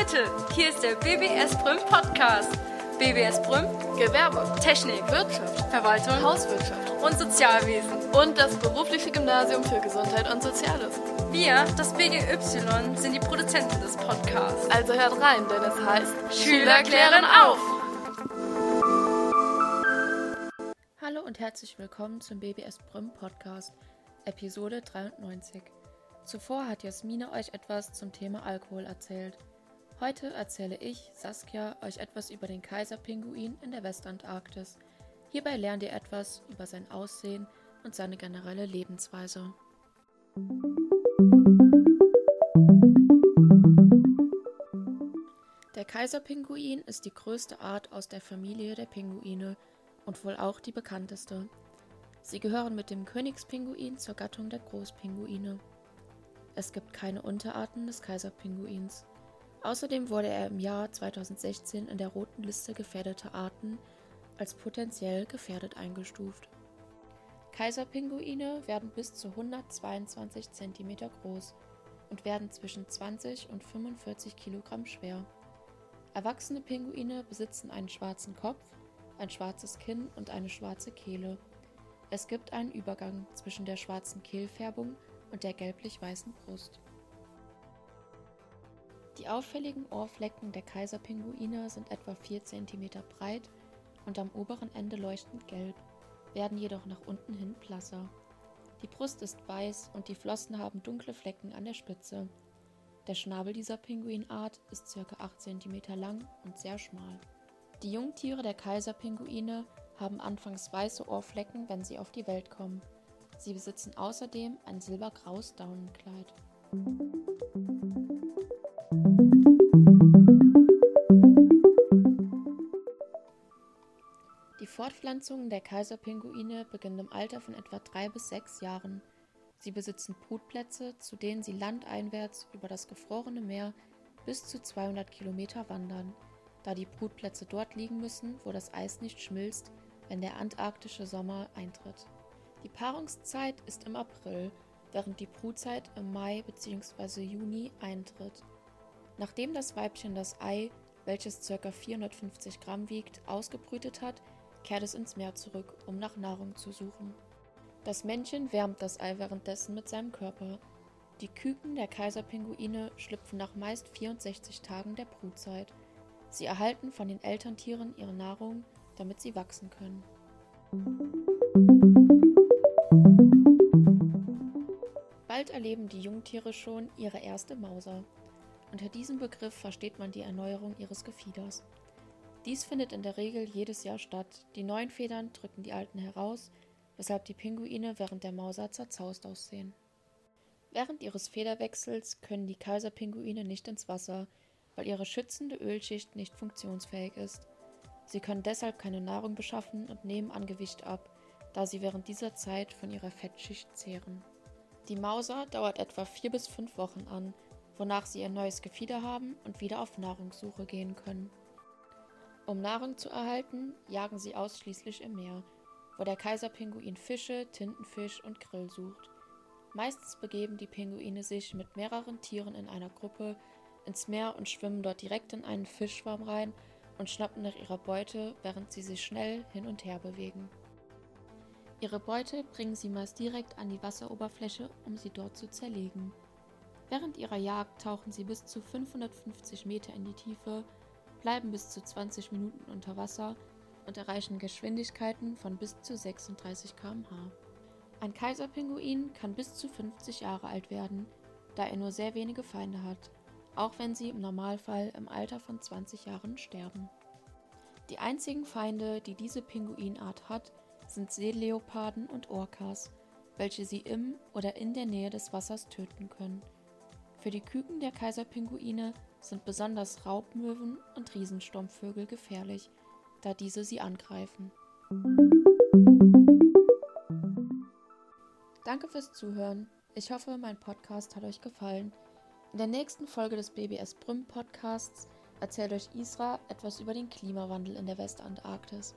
Leute, hier ist der BBS Brüm Podcast. BBS Brüm, Gewerbe, Technik, Wirtschaft, Verwaltung Hauswirtschaft und Sozialwesen. und das berufliche Gymnasium für Gesundheit und Soziales. Wir, das BGY, sind die Produzenten des Podcasts. Also hört rein, denn es heißt Schüler klären auf! Hallo und herzlich willkommen zum BBS Brüm Podcast, Episode 93. Zuvor hat Jasmine euch etwas zum Thema Alkohol erzählt. Heute erzähle ich, Saskia, euch etwas über den Kaiserpinguin in der Westantarktis. Hierbei lernt ihr etwas über sein Aussehen und seine generelle Lebensweise. Der Kaiserpinguin ist die größte Art aus der Familie der Pinguine und wohl auch die bekannteste. Sie gehören mit dem Königspinguin zur Gattung der Großpinguine. Es gibt keine Unterarten des Kaiserpinguins. Außerdem wurde er im Jahr 2016 in der roten Liste gefährdeter Arten als potenziell gefährdet eingestuft. Kaiserpinguine werden bis zu 122 cm groß und werden zwischen 20 und 45 Kilogramm schwer. Erwachsene Pinguine besitzen einen schwarzen Kopf, ein schwarzes Kinn und eine schwarze Kehle. Es gibt einen Übergang zwischen der schwarzen Kehlfärbung und der gelblich-weißen Brust. Die auffälligen Ohrflecken der Kaiserpinguine sind etwa 4 cm breit und am oberen Ende leuchtend gelb, werden jedoch nach unten hin blasser. Die Brust ist weiß und die Flossen haben dunkle Flecken an der Spitze. Der Schnabel dieser Pinguinart ist ca. 8 cm lang und sehr schmal. Die Jungtiere der Kaiserpinguine haben anfangs weiße Ohrflecken, wenn sie auf die Welt kommen. Sie besitzen außerdem ein silbergraues Daunenkleid. Fortpflanzung der Kaiserpinguine beginnt im Alter von etwa drei bis sechs Jahren. Sie besitzen Brutplätze, zu denen sie landeinwärts über das gefrorene Meer bis zu 200 Kilometer wandern, da die Brutplätze dort liegen müssen, wo das Eis nicht schmilzt, wenn der antarktische Sommer eintritt. Die Paarungszeit ist im April, während die Brutzeit im Mai bzw. Juni eintritt. Nachdem das Weibchen das Ei, welches ca. 450 Gramm wiegt, ausgebrütet hat, kehrt es ins Meer zurück, um nach Nahrung zu suchen. Das Männchen wärmt das Ei währenddessen mit seinem Körper. Die Küken der Kaiserpinguine schlüpfen nach meist 64 Tagen der Brutzeit. Sie erhalten von den Elterntieren ihre Nahrung, damit sie wachsen können. Bald erleben die Jungtiere schon ihre erste Mauser. Unter diesem Begriff versteht man die Erneuerung ihres Gefieders. Dies findet in der Regel jedes Jahr statt. Die neuen Federn drücken die alten heraus, weshalb die Pinguine während der Mauser zerzaust aussehen. Während ihres Federwechsels können die Kaiserpinguine nicht ins Wasser, weil ihre schützende Ölschicht nicht funktionsfähig ist. Sie können deshalb keine Nahrung beschaffen und nehmen an Gewicht ab, da sie während dieser Zeit von ihrer Fettschicht zehren. Die Mauser dauert etwa vier bis fünf Wochen an, wonach sie ihr neues Gefieder haben und wieder auf Nahrungssuche gehen können. Um Nahrung zu erhalten, jagen sie ausschließlich im Meer, wo der Kaiserpinguin Fische, Tintenfisch und Grill sucht. Meistens begeben die Pinguine sich mit mehreren Tieren in einer Gruppe ins Meer und schwimmen dort direkt in einen Fischschwarm rein und schnappen nach ihrer Beute, während sie sich schnell hin und her bewegen. Ihre Beute bringen sie meist direkt an die Wasseroberfläche, um sie dort zu zerlegen. Während ihrer Jagd tauchen sie bis zu 550 Meter in die Tiefe, bleiben bis zu 20 Minuten unter Wasser und erreichen Geschwindigkeiten von bis zu 36 km/h. Ein Kaiserpinguin kann bis zu 50 Jahre alt werden, da er nur sehr wenige Feinde hat, auch wenn sie im Normalfall im Alter von 20 Jahren sterben. Die einzigen Feinde, die diese Pinguinart hat, sind Seeleoparden und Orcas, welche sie im oder in der Nähe des Wassers töten können. Für die Küken der Kaiserpinguine sind besonders Raubmöwen und Riesensturmvögel gefährlich, da diese sie angreifen. Danke fürs Zuhören. Ich hoffe, mein Podcast hat euch gefallen. In der nächsten Folge des BBS Brüm Podcasts erzählt euch Isra etwas über den Klimawandel in der Westantarktis.